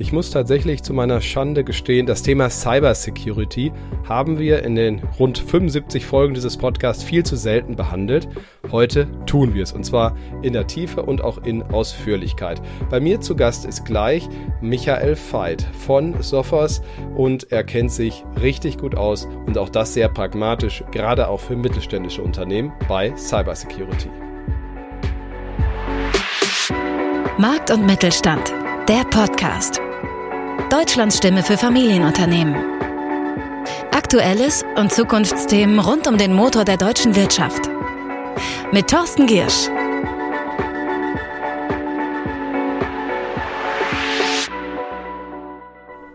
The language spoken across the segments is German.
Ich muss tatsächlich zu meiner Schande gestehen, das Thema Cybersecurity haben wir in den rund 75 Folgen dieses Podcasts viel zu selten behandelt. Heute tun wir es und zwar in der Tiefe und auch in Ausführlichkeit. Bei mir zu Gast ist gleich Michael Veit von Sophos und er kennt sich richtig gut aus und auch das sehr pragmatisch, gerade auch für mittelständische Unternehmen bei Cybersecurity. Markt und Mittelstand, der Podcast. Deutschlands Stimme für Familienunternehmen. Aktuelles und Zukunftsthemen rund um den Motor der deutschen Wirtschaft. Mit Thorsten Giersch.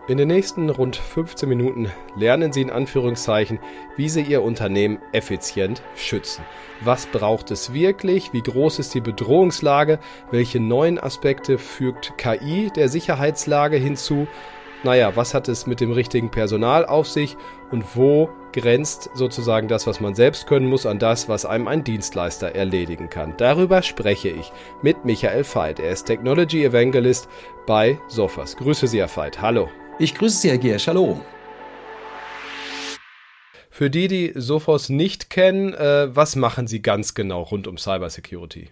In den nächsten rund 15 Minuten lernen Sie in Anführungszeichen, wie Sie Ihr Unternehmen effizient schützen. Was braucht es wirklich? Wie groß ist die Bedrohungslage? Welche neuen Aspekte fügt KI der Sicherheitslage hinzu? Naja, was hat es mit dem richtigen Personal auf sich und wo grenzt sozusagen das, was man selbst können muss, an das, was einem ein Dienstleister erledigen kann? Darüber spreche ich mit Michael Veit. Er ist Technology Evangelist bei Sophos. Grüße Sie, Herr Veit. Hallo. Ich grüße Sie, Herr Giersch. Hallo. Für die, die Sophos nicht kennen, äh, was machen Sie ganz genau rund um Cybersecurity?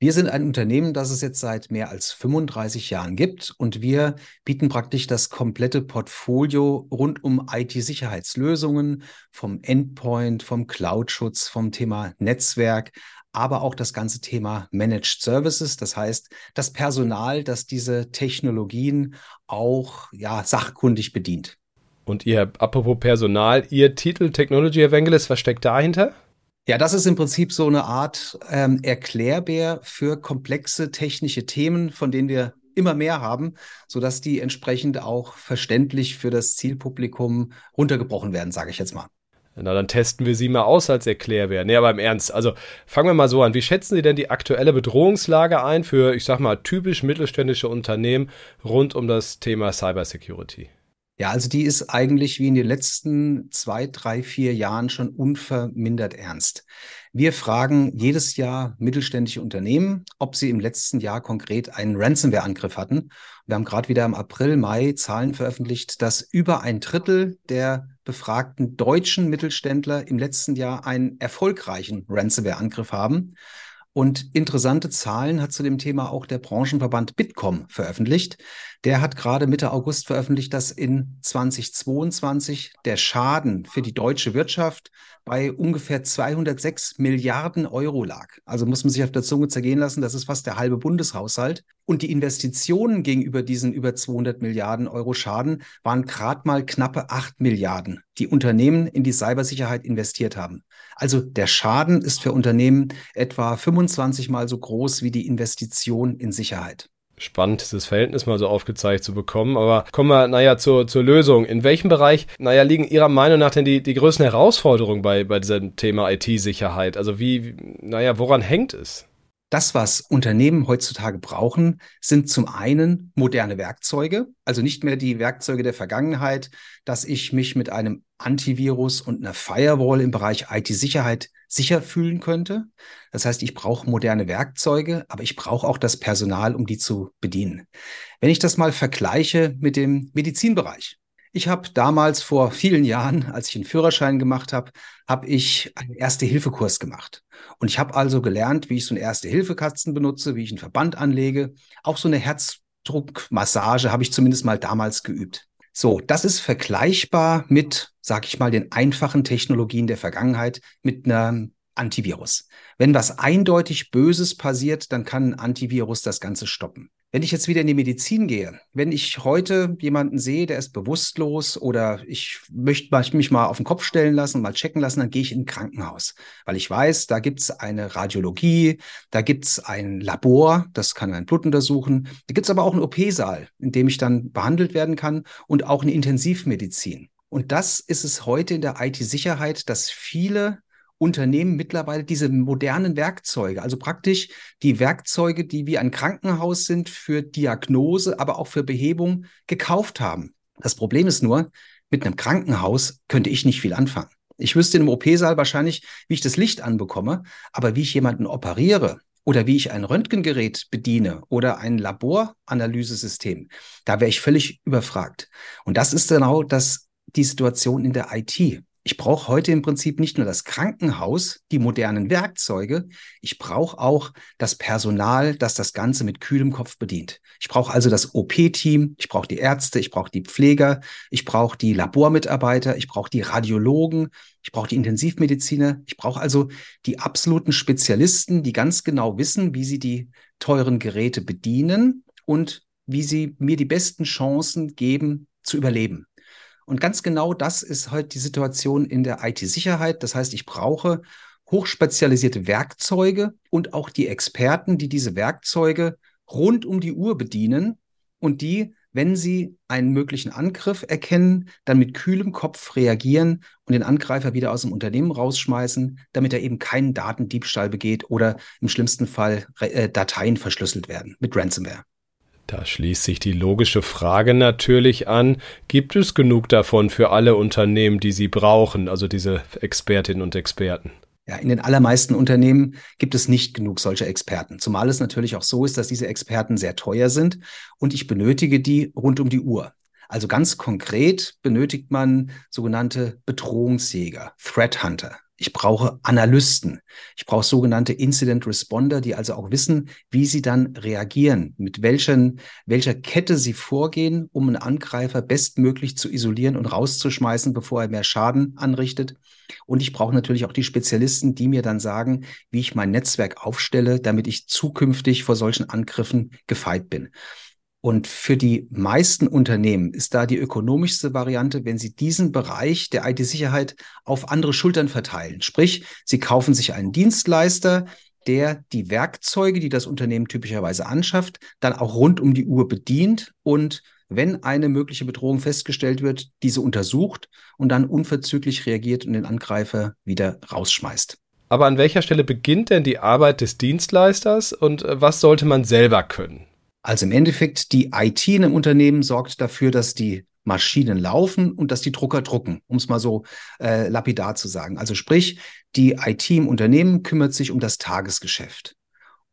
Wir sind ein Unternehmen, das es jetzt seit mehr als 35 Jahren gibt und wir bieten praktisch das komplette Portfolio rund um IT-Sicherheitslösungen, vom Endpoint, vom Cloud-Schutz, vom Thema Netzwerk, aber auch das ganze Thema Managed Services. Das heißt, das Personal, das diese Technologien auch ja, sachkundig bedient. Und ihr, apropos Personal, Ihr Titel Technology Evangelist, was steckt dahinter? Ja, das ist im Prinzip so eine Art ähm, Erklärbär für komplexe technische Themen, von denen wir immer mehr haben, sodass die entsprechend auch verständlich für das Zielpublikum runtergebrochen werden, sage ich jetzt mal. Na, dann testen wir sie mal aus als Erklärbär. Nee, aber im Ernst. Also fangen wir mal so an. Wie schätzen Sie denn die aktuelle Bedrohungslage ein für, ich sag mal, typisch mittelständische Unternehmen rund um das Thema Cybersecurity? Ja, also die ist eigentlich wie in den letzten zwei, drei, vier Jahren schon unvermindert ernst. Wir fragen jedes Jahr mittelständische Unternehmen, ob sie im letzten Jahr konkret einen Ransomware-Angriff hatten. Wir haben gerade wieder im April, Mai Zahlen veröffentlicht, dass über ein Drittel der befragten deutschen Mittelständler im letzten Jahr einen erfolgreichen Ransomware-Angriff haben. Und interessante Zahlen hat zu dem Thema auch der Branchenverband Bitkom veröffentlicht. Der hat gerade Mitte August veröffentlicht, dass in 2022 der Schaden für die deutsche Wirtschaft bei ungefähr 206 Milliarden Euro lag. Also muss man sich auf der Zunge zergehen lassen, das ist fast der halbe Bundeshaushalt. Und die Investitionen gegenüber diesen über 200 Milliarden Euro Schaden waren gerade mal knappe 8 Milliarden, die Unternehmen in die Cybersicherheit investiert haben. Also der Schaden ist für Unternehmen etwa 25 mal so groß wie die Investition in Sicherheit spannend, dieses Verhältnis mal so aufgezeigt zu bekommen. Aber kommen wir, naja, zur, zur Lösung. In welchem Bereich, naja, liegen Ihrer Meinung nach denn die, die größten Herausforderungen bei, bei diesem Thema IT-Sicherheit? Also wie, naja, woran hängt es? Das, was Unternehmen heutzutage brauchen, sind zum einen moderne Werkzeuge, also nicht mehr die Werkzeuge der Vergangenheit, dass ich mich mit einem Antivirus und einer Firewall im Bereich IT-Sicherheit sicher fühlen könnte. Das heißt, ich brauche moderne Werkzeuge, aber ich brauche auch das Personal, um die zu bedienen. Wenn ich das mal vergleiche mit dem Medizinbereich, ich habe damals vor vielen Jahren, als ich einen Führerschein gemacht habe, habe ich einen Erste-Hilfe-Kurs gemacht. Und ich habe also gelernt, wie ich so einen Erste-Hilfe-Kasten benutze, wie ich einen Verband anlege. Auch so eine Herzdruckmassage habe ich zumindest mal damals geübt. So, das ist vergleichbar mit, sag ich mal, den einfachen Technologien der Vergangenheit, mit einem Antivirus. Wenn was eindeutig Böses passiert, dann kann ein Antivirus das Ganze stoppen. Wenn ich jetzt wieder in die Medizin gehe, wenn ich heute jemanden sehe, der ist bewusstlos oder ich möchte mich mal auf den Kopf stellen lassen, mal checken lassen, dann gehe ich in ein Krankenhaus, weil ich weiß, da gibt es eine Radiologie, da gibt es ein Labor, das kann ein Blut untersuchen, da gibt es aber auch einen OP-Saal, in dem ich dann behandelt werden kann und auch eine Intensivmedizin. Und das ist es heute in der IT-Sicherheit, dass viele Unternehmen mittlerweile diese modernen Werkzeuge, also praktisch die Werkzeuge, die wie ein Krankenhaus sind für Diagnose, aber auch für Behebung gekauft haben. Das Problem ist nur, mit einem Krankenhaus könnte ich nicht viel anfangen. Ich wüsste im OP-Saal wahrscheinlich, wie ich das Licht anbekomme, aber wie ich jemanden operiere oder wie ich ein Röntgengerät bediene oder ein Laboranalysesystem, da wäre ich völlig überfragt. Und das ist genau das, die Situation in der IT. Ich brauche heute im Prinzip nicht nur das Krankenhaus, die modernen Werkzeuge, ich brauche auch das Personal, das das Ganze mit kühlem Kopf bedient. Ich brauche also das OP-Team, ich brauche die Ärzte, ich brauche die Pfleger, ich brauche die Labormitarbeiter, ich brauche die Radiologen, ich brauche die Intensivmediziner, ich brauche also die absoluten Spezialisten, die ganz genau wissen, wie sie die teuren Geräte bedienen und wie sie mir die besten Chancen geben zu überleben. Und ganz genau das ist heute die Situation in der IT-Sicherheit. Das heißt, ich brauche hochspezialisierte Werkzeuge und auch die Experten, die diese Werkzeuge rund um die Uhr bedienen und die, wenn sie einen möglichen Angriff erkennen, dann mit kühlem Kopf reagieren und den Angreifer wieder aus dem Unternehmen rausschmeißen, damit er eben keinen Datendiebstahl begeht oder im schlimmsten Fall äh, Dateien verschlüsselt werden mit Ransomware. Da schließt sich die logische Frage natürlich an, gibt es genug davon für alle Unternehmen, die sie brauchen, also diese Expertinnen und Experten? Ja, in den allermeisten Unternehmen gibt es nicht genug solcher Experten. Zumal es natürlich auch so ist, dass diese Experten sehr teuer sind und ich benötige die rund um die Uhr. Also ganz konkret benötigt man sogenannte Bedrohungsjäger, Threat Hunter. Ich brauche Analysten. Ich brauche sogenannte Incident Responder, die also auch wissen, wie sie dann reagieren, mit welchen, welcher Kette sie vorgehen, um einen Angreifer bestmöglich zu isolieren und rauszuschmeißen, bevor er mehr Schaden anrichtet. Und ich brauche natürlich auch die Spezialisten, die mir dann sagen, wie ich mein Netzwerk aufstelle, damit ich zukünftig vor solchen Angriffen gefeit bin. Und für die meisten Unternehmen ist da die ökonomischste Variante, wenn sie diesen Bereich der IT-Sicherheit auf andere Schultern verteilen. Sprich, sie kaufen sich einen Dienstleister, der die Werkzeuge, die das Unternehmen typischerweise anschafft, dann auch rund um die Uhr bedient und wenn eine mögliche Bedrohung festgestellt wird, diese untersucht und dann unverzüglich reagiert und den Angreifer wieder rausschmeißt. Aber an welcher Stelle beginnt denn die Arbeit des Dienstleisters und äh, was sollte man selber können? Also im Endeffekt, die IT in einem Unternehmen sorgt dafür, dass die Maschinen laufen und dass die Drucker drucken, um es mal so äh, lapidar zu sagen. Also sprich, die IT im Unternehmen kümmert sich um das Tagesgeschäft.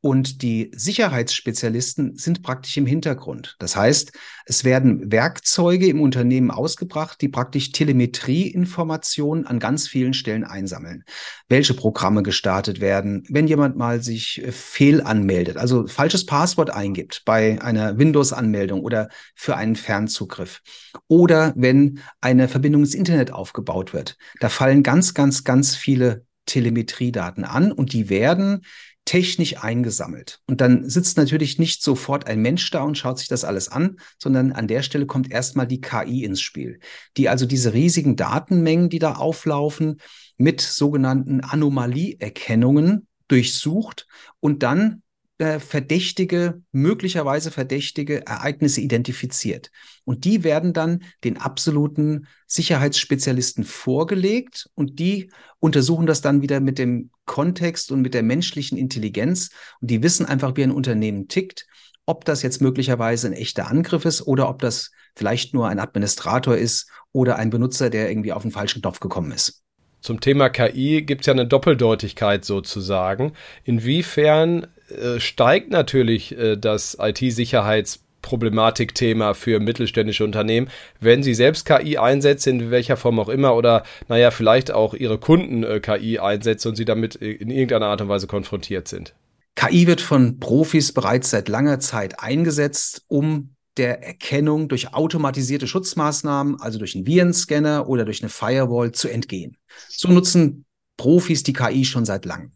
Und die Sicherheitsspezialisten sind praktisch im Hintergrund. Das heißt, es werden Werkzeuge im Unternehmen ausgebracht, die praktisch Telemetrieinformationen an ganz vielen Stellen einsammeln. Welche Programme gestartet werden, wenn jemand mal sich äh, fehlanmeldet, also falsches Passwort eingibt bei einer Windows-Anmeldung oder für einen Fernzugriff. Oder wenn eine Verbindung ins Internet aufgebaut wird. Da fallen ganz, ganz, ganz viele Telemetriedaten an und die werden technisch eingesammelt. Und dann sitzt natürlich nicht sofort ein Mensch da und schaut sich das alles an, sondern an der Stelle kommt erstmal die KI ins Spiel, die also diese riesigen Datenmengen, die da auflaufen, mit sogenannten Anomalieerkennungen durchsucht und dann äh, verdächtige, möglicherweise verdächtige Ereignisse identifiziert. Und die werden dann den absoluten Sicherheitsspezialisten vorgelegt und die untersuchen das dann wieder mit dem Kontext und mit der menschlichen Intelligenz. Und die wissen einfach, wie ein Unternehmen tickt, ob das jetzt möglicherweise ein echter Angriff ist oder ob das vielleicht nur ein Administrator ist oder ein Benutzer, der irgendwie auf den falschen Knopf gekommen ist. Zum Thema KI gibt es ja eine Doppeldeutigkeit sozusagen. Inwiefern äh, steigt natürlich äh, das IT-Sicherheitsproblematik-Thema für mittelständische Unternehmen, wenn sie selbst KI einsetzen, in welcher Form auch immer, oder naja, vielleicht auch ihre Kunden äh, KI einsetzen und sie damit in irgendeiner Art und Weise konfrontiert sind. KI wird von Profis bereits seit langer Zeit eingesetzt, um der Erkennung durch automatisierte Schutzmaßnahmen, also durch einen Virenscanner oder durch eine Firewall zu entgehen. So nutzen Profis die KI schon seit langem.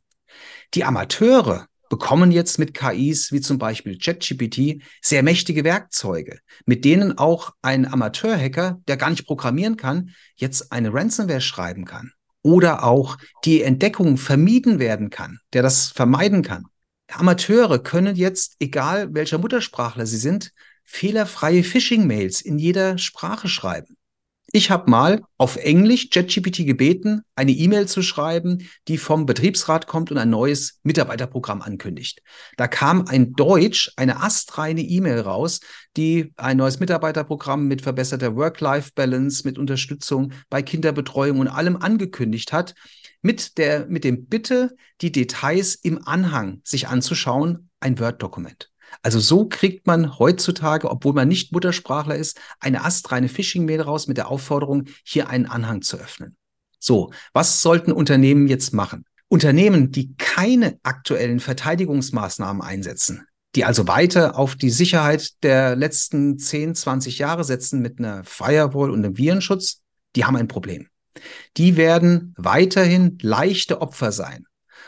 Die Amateure bekommen jetzt mit KIs wie zum Beispiel ChatGPT sehr mächtige Werkzeuge, mit denen auch ein Amateurhacker, der gar nicht programmieren kann, jetzt eine Ransomware schreiben kann. Oder auch die Entdeckung vermieden werden kann, der das vermeiden kann. Amateure können jetzt, egal welcher Muttersprachler sie sind, fehlerfreie Phishing-Mails in jeder Sprache schreiben. Ich habe mal auf Englisch ChatGPT gebeten, eine E-Mail zu schreiben, die vom Betriebsrat kommt und ein neues Mitarbeiterprogramm ankündigt. Da kam ein Deutsch, eine astreine E-Mail raus, die ein neues Mitarbeiterprogramm mit verbesserter Work-Life-Balance, mit Unterstützung bei Kinderbetreuung und allem angekündigt hat mit der, mit dem Bitte, die Details im Anhang sich anzuschauen, ein Word-Dokument. Also so kriegt man heutzutage, obwohl man nicht Muttersprachler ist, eine astreine Phishing-Mail raus mit der Aufforderung, hier einen Anhang zu öffnen. So, was sollten Unternehmen jetzt machen? Unternehmen, die keine aktuellen Verteidigungsmaßnahmen einsetzen, die also weiter auf die Sicherheit der letzten 10, 20 Jahre setzen mit einer Firewall und einem Virenschutz, die haben ein Problem. Die werden weiterhin leichte Opfer sein.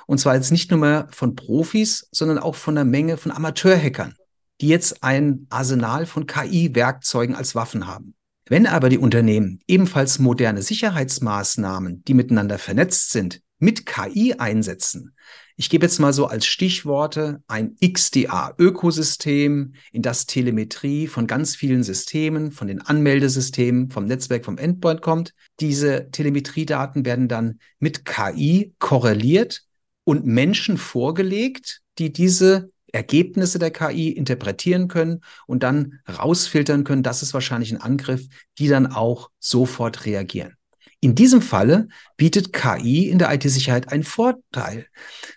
Und zwar jetzt nicht nur mehr von Profis, sondern auch von einer Menge von Amateurhackern, die jetzt ein Arsenal von KI-Werkzeugen als Waffen haben. Wenn aber die Unternehmen ebenfalls moderne Sicherheitsmaßnahmen, die miteinander vernetzt sind, mit KI einsetzen. Ich gebe jetzt mal so als Stichworte ein XDA-Ökosystem, in das Telemetrie von ganz vielen Systemen, von den Anmeldesystemen, vom Netzwerk, vom Endpoint kommt. Diese Telemetriedaten werden dann mit KI korreliert und Menschen vorgelegt, die diese Ergebnisse der KI interpretieren können und dann rausfiltern können, das ist wahrscheinlich ein Angriff, die dann auch sofort reagieren. In diesem Falle bietet KI in der IT-Sicherheit einen Vorteil.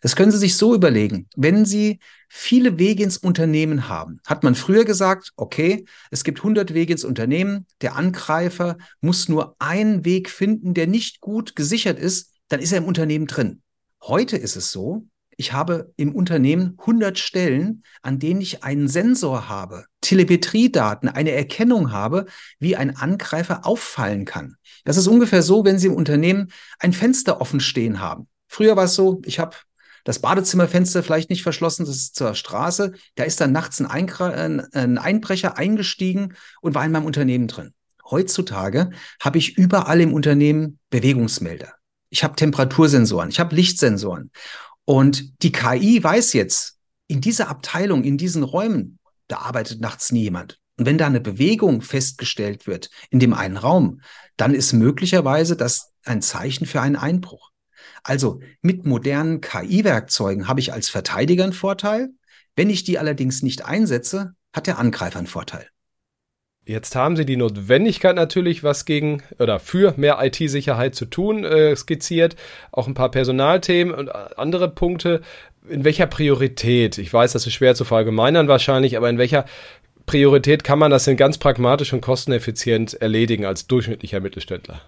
Das können Sie sich so überlegen. Wenn Sie viele Wege ins Unternehmen haben, hat man früher gesagt, okay, es gibt 100 Wege ins Unternehmen, der Angreifer muss nur einen Weg finden, der nicht gut gesichert ist, dann ist er im Unternehmen drin. Heute ist es so, ich habe im Unternehmen 100 Stellen, an denen ich einen Sensor habe, Telemetriedaten, eine Erkennung habe, wie ein Angreifer auffallen kann. Das ist ungefähr so, wenn Sie im Unternehmen ein Fenster offen stehen haben. Früher war es so, ich habe das Badezimmerfenster vielleicht nicht verschlossen, das ist zur Straße. Da ist dann nachts ein, Einkre ein Einbrecher eingestiegen und war in meinem Unternehmen drin. Heutzutage habe ich überall im Unternehmen Bewegungsmelder. Ich habe Temperatursensoren, ich habe Lichtsensoren. Und die KI weiß jetzt, in dieser Abteilung, in diesen Räumen, da arbeitet nachts nie jemand. Und wenn da eine Bewegung festgestellt wird in dem einen Raum, dann ist möglicherweise das ein Zeichen für einen Einbruch. Also mit modernen KI-Werkzeugen habe ich als Verteidiger einen Vorteil. Wenn ich die allerdings nicht einsetze, hat der Angreifer einen Vorteil. Jetzt haben Sie die Notwendigkeit natürlich, was gegen oder für mehr IT-Sicherheit zu tun, äh, skizziert. Auch ein paar Personalthemen und andere Punkte. In welcher Priorität? Ich weiß, das ist schwer zu verallgemeinern wahrscheinlich, aber in welcher Priorität kann man das denn ganz pragmatisch und kosteneffizient erledigen als durchschnittlicher Mittelständler?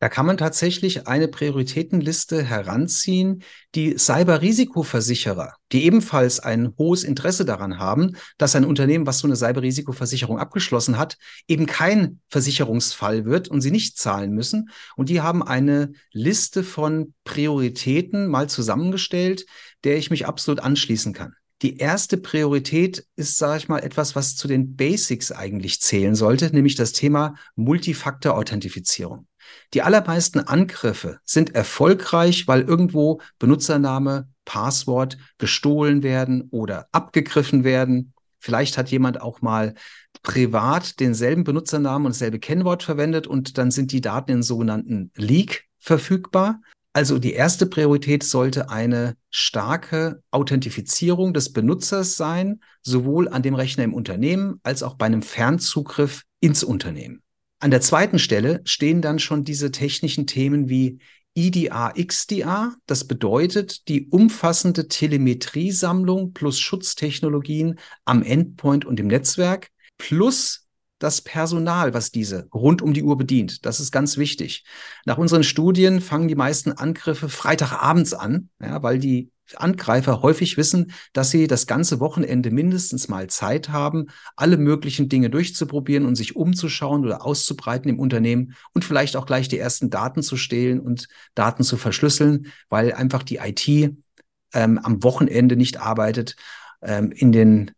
Da kann man tatsächlich eine Prioritätenliste heranziehen, die Cyberrisikoversicherer, die ebenfalls ein hohes Interesse daran haben, dass ein Unternehmen, was so eine Cyberrisikoversicherung abgeschlossen hat, eben kein Versicherungsfall wird und sie nicht zahlen müssen. Und die haben eine Liste von Prioritäten mal zusammengestellt, der ich mich absolut anschließen kann. Die erste Priorität ist, sage ich mal, etwas, was zu den Basics eigentlich zählen sollte, nämlich das Thema Multifaktor-Authentifizierung. Die allermeisten Angriffe sind erfolgreich, weil irgendwo Benutzername, Passwort gestohlen werden oder abgegriffen werden. Vielleicht hat jemand auch mal privat denselben Benutzernamen und dasselbe Kennwort verwendet und dann sind die Daten in sogenannten Leak verfügbar. Also die erste Priorität sollte eine starke Authentifizierung des Benutzers sein, sowohl an dem Rechner im Unternehmen als auch bei einem Fernzugriff ins Unternehmen. An der zweiten Stelle stehen dann schon diese technischen Themen wie IDA, XDA. Das bedeutet die umfassende Telemetriesammlung plus Schutztechnologien am Endpoint und im Netzwerk plus das Personal, was diese rund um die Uhr bedient. Das ist ganz wichtig. Nach unseren Studien fangen die meisten Angriffe Freitagabends an, ja, weil die Angreifer häufig wissen, dass sie das ganze Wochenende mindestens mal Zeit haben, alle möglichen Dinge durchzuprobieren und sich umzuschauen oder auszubreiten im Unternehmen und vielleicht auch gleich die ersten Daten zu stehlen und Daten zu verschlüsseln, weil einfach die IT ähm, am Wochenende nicht arbeitet. Ähm, in den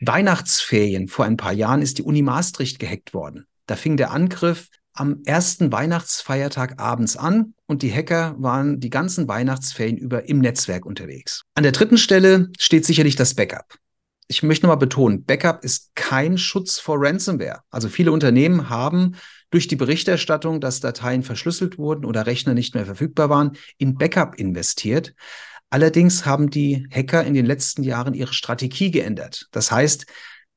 Weihnachtsferien vor ein paar Jahren ist die Uni Maastricht gehackt worden. Da fing der Angriff am ersten Weihnachtsfeiertag abends an und die Hacker waren die ganzen Weihnachtsferien über im Netzwerk unterwegs. An der dritten Stelle steht sicherlich das Backup. Ich möchte nochmal betonen, Backup ist kein Schutz vor Ransomware. Also viele Unternehmen haben durch die Berichterstattung, dass Dateien verschlüsselt wurden oder Rechner nicht mehr verfügbar waren, in Backup investiert. Allerdings haben die Hacker in den letzten Jahren ihre Strategie geändert. Das heißt,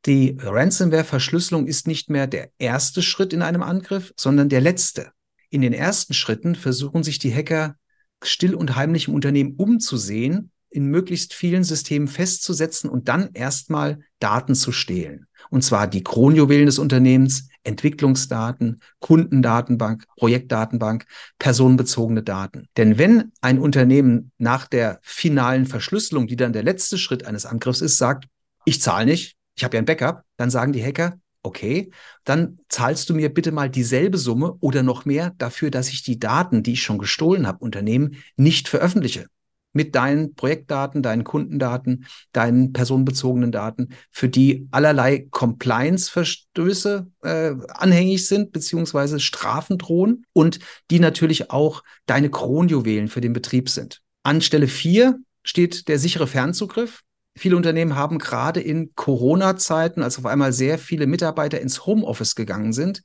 die Ransomware-Verschlüsselung ist nicht mehr der erste Schritt in einem Angriff, sondern der letzte. In den ersten Schritten versuchen sich die Hacker still und heimlich im Unternehmen umzusehen, in möglichst vielen Systemen festzusetzen und dann erstmal Daten zu stehlen. Und zwar die Kronjuwelen des Unternehmens, Entwicklungsdaten, Kundendatenbank, Projektdatenbank, personenbezogene Daten. Denn wenn ein Unternehmen nach der finalen Verschlüsselung, die dann der letzte Schritt eines Angriffs ist, sagt, ich zahle nicht, ich habe ja ein Backup, dann sagen die Hacker, okay, dann zahlst du mir bitte mal dieselbe Summe oder noch mehr dafür, dass ich die Daten, die ich schon gestohlen habe, Unternehmen, nicht veröffentliche mit deinen Projektdaten, deinen Kundendaten, deinen personenbezogenen Daten, für die allerlei Compliance-Verstöße äh, anhängig sind, beziehungsweise Strafen drohen und die natürlich auch deine Kronjuwelen für den Betrieb sind. An Stelle vier steht der sichere Fernzugriff. Viele Unternehmen haben gerade in Corona-Zeiten, als auf einmal sehr viele Mitarbeiter ins Homeoffice gegangen sind,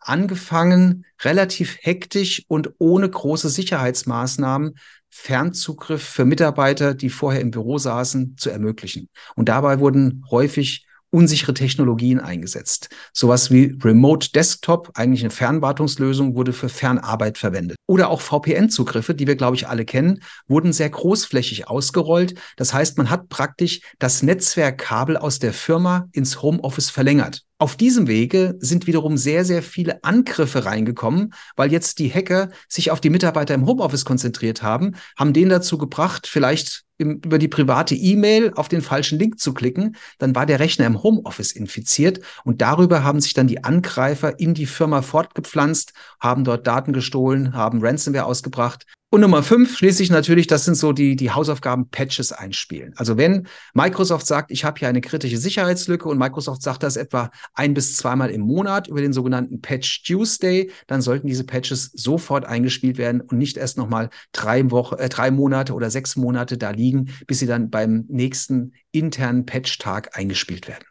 angefangen, relativ hektisch und ohne große Sicherheitsmaßnahmen Fernzugriff für Mitarbeiter, die vorher im Büro saßen, zu ermöglichen. Und dabei wurden häufig unsichere Technologien eingesetzt. Sowas wie Remote Desktop, eigentlich eine Fernwartungslösung, wurde für Fernarbeit verwendet. Oder auch VPN-Zugriffe, die wir, glaube ich, alle kennen, wurden sehr großflächig ausgerollt. Das heißt, man hat praktisch das Netzwerkkabel aus der Firma ins Homeoffice verlängert. Auf diesem Wege sind wiederum sehr, sehr viele Angriffe reingekommen, weil jetzt die Hacker sich auf die Mitarbeiter im Homeoffice konzentriert haben, haben den dazu gebracht, vielleicht im, über die private E-Mail auf den falschen Link zu klicken. Dann war der Rechner im Homeoffice infiziert und darüber haben sich dann die Angreifer in die Firma fortgepflanzt, haben dort Daten gestohlen, haben Ransomware ausgebracht und Nummer fünf schließlich natürlich, das sind so die, die Hausaufgaben Patches einspielen. Also wenn Microsoft sagt, ich habe hier eine kritische Sicherheitslücke und Microsoft sagt das etwa ein bis zweimal im Monat über den sogenannten Patch Tuesday, dann sollten diese Patches sofort eingespielt werden und nicht erst nochmal drei Wochen, äh, drei Monate oder sechs Monate da liegen, bis sie dann beim nächsten internen Patch-Tag eingespielt werden.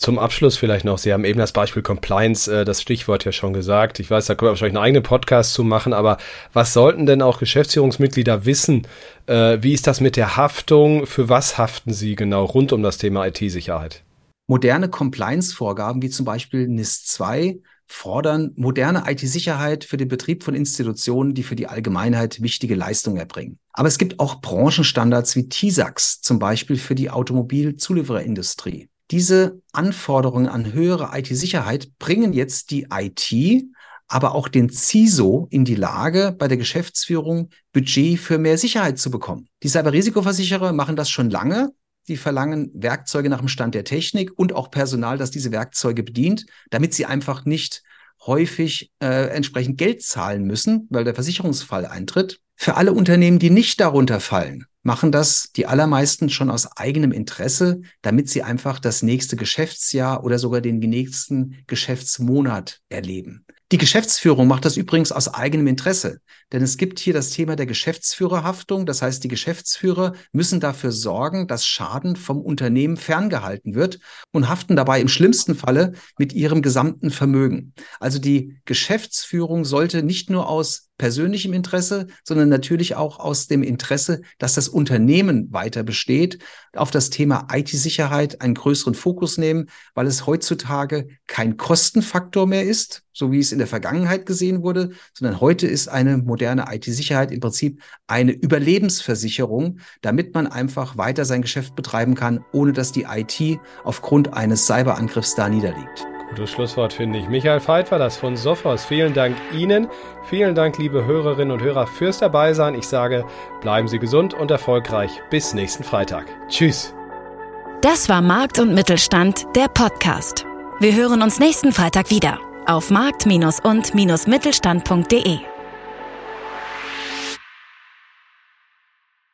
Zum Abschluss vielleicht noch, Sie haben eben das Beispiel Compliance, äh, das Stichwort ja schon gesagt. Ich weiß, da können wir wahrscheinlich einen eigenen Podcast zu machen, aber was sollten denn auch Geschäftsführungsmitglieder wissen? Äh, wie ist das mit der Haftung? Für was haften Sie genau rund um das Thema IT-Sicherheit? Moderne Compliance-Vorgaben wie zum Beispiel NIS 2 fordern moderne IT-Sicherheit für den Betrieb von Institutionen, die für die Allgemeinheit wichtige Leistungen erbringen. Aber es gibt auch Branchenstandards wie TISAX, zum Beispiel für die Automobilzuliefererindustrie. Diese Anforderungen an höhere IT-Sicherheit bringen jetzt die IT, aber auch den CISO in die Lage, bei der Geschäftsführung Budget für mehr Sicherheit zu bekommen. Die Cyberrisikoversicherer machen das schon lange. Die verlangen Werkzeuge nach dem Stand der Technik und auch Personal, das diese Werkzeuge bedient, damit sie einfach nicht häufig äh, entsprechend Geld zahlen müssen, weil der Versicherungsfall eintritt. Für alle Unternehmen, die nicht darunter fallen, machen das die allermeisten schon aus eigenem Interesse, damit sie einfach das nächste Geschäftsjahr oder sogar den nächsten Geschäftsmonat erleben. Die Geschäftsführung macht das übrigens aus eigenem Interesse, denn es gibt hier das Thema der Geschäftsführerhaftung. Das heißt, die Geschäftsführer müssen dafür sorgen, dass Schaden vom Unternehmen ferngehalten wird und haften dabei im schlimmsten Falle mit ihrem gesamten Vermögen. Also die Geschäftsführung sollte nicht nur aus persönlichem Interesse, sondern natürlich auch aus dem Interesse, dass das Unternehmen weiter besteht, auf das Thema IT-Sicherheit einen größeren Fokus nehmen, weil es heutzutage kein Kostenfaktor mehr ist, so wie es in der Vergangenheit gesehen wurde, sondern heute ist eine moderne IT-Sicherheit im Prinzip eine Überlebensversicherung, damit man einfach weiter sein Geschäft betreiben kann, ohne dass die IT aufgrund eines Cyberangriffs da niederliegt. Gutes Schlusswort finde ich. Michael Veit war das von Sophos. Vielen Dank Ihnen. Vielen Dank, liebe Hörerinnen und Hörer, fürs Dabeisein. Ich sage, bleiben Sie gesund und erfolgreich. Bis nächsten Freitag. Tschüss. Das war Markt und Mittelstand, der Podcast. Wir hören uns nächsten Freitag wieder auf markt- und-mittelstand.de.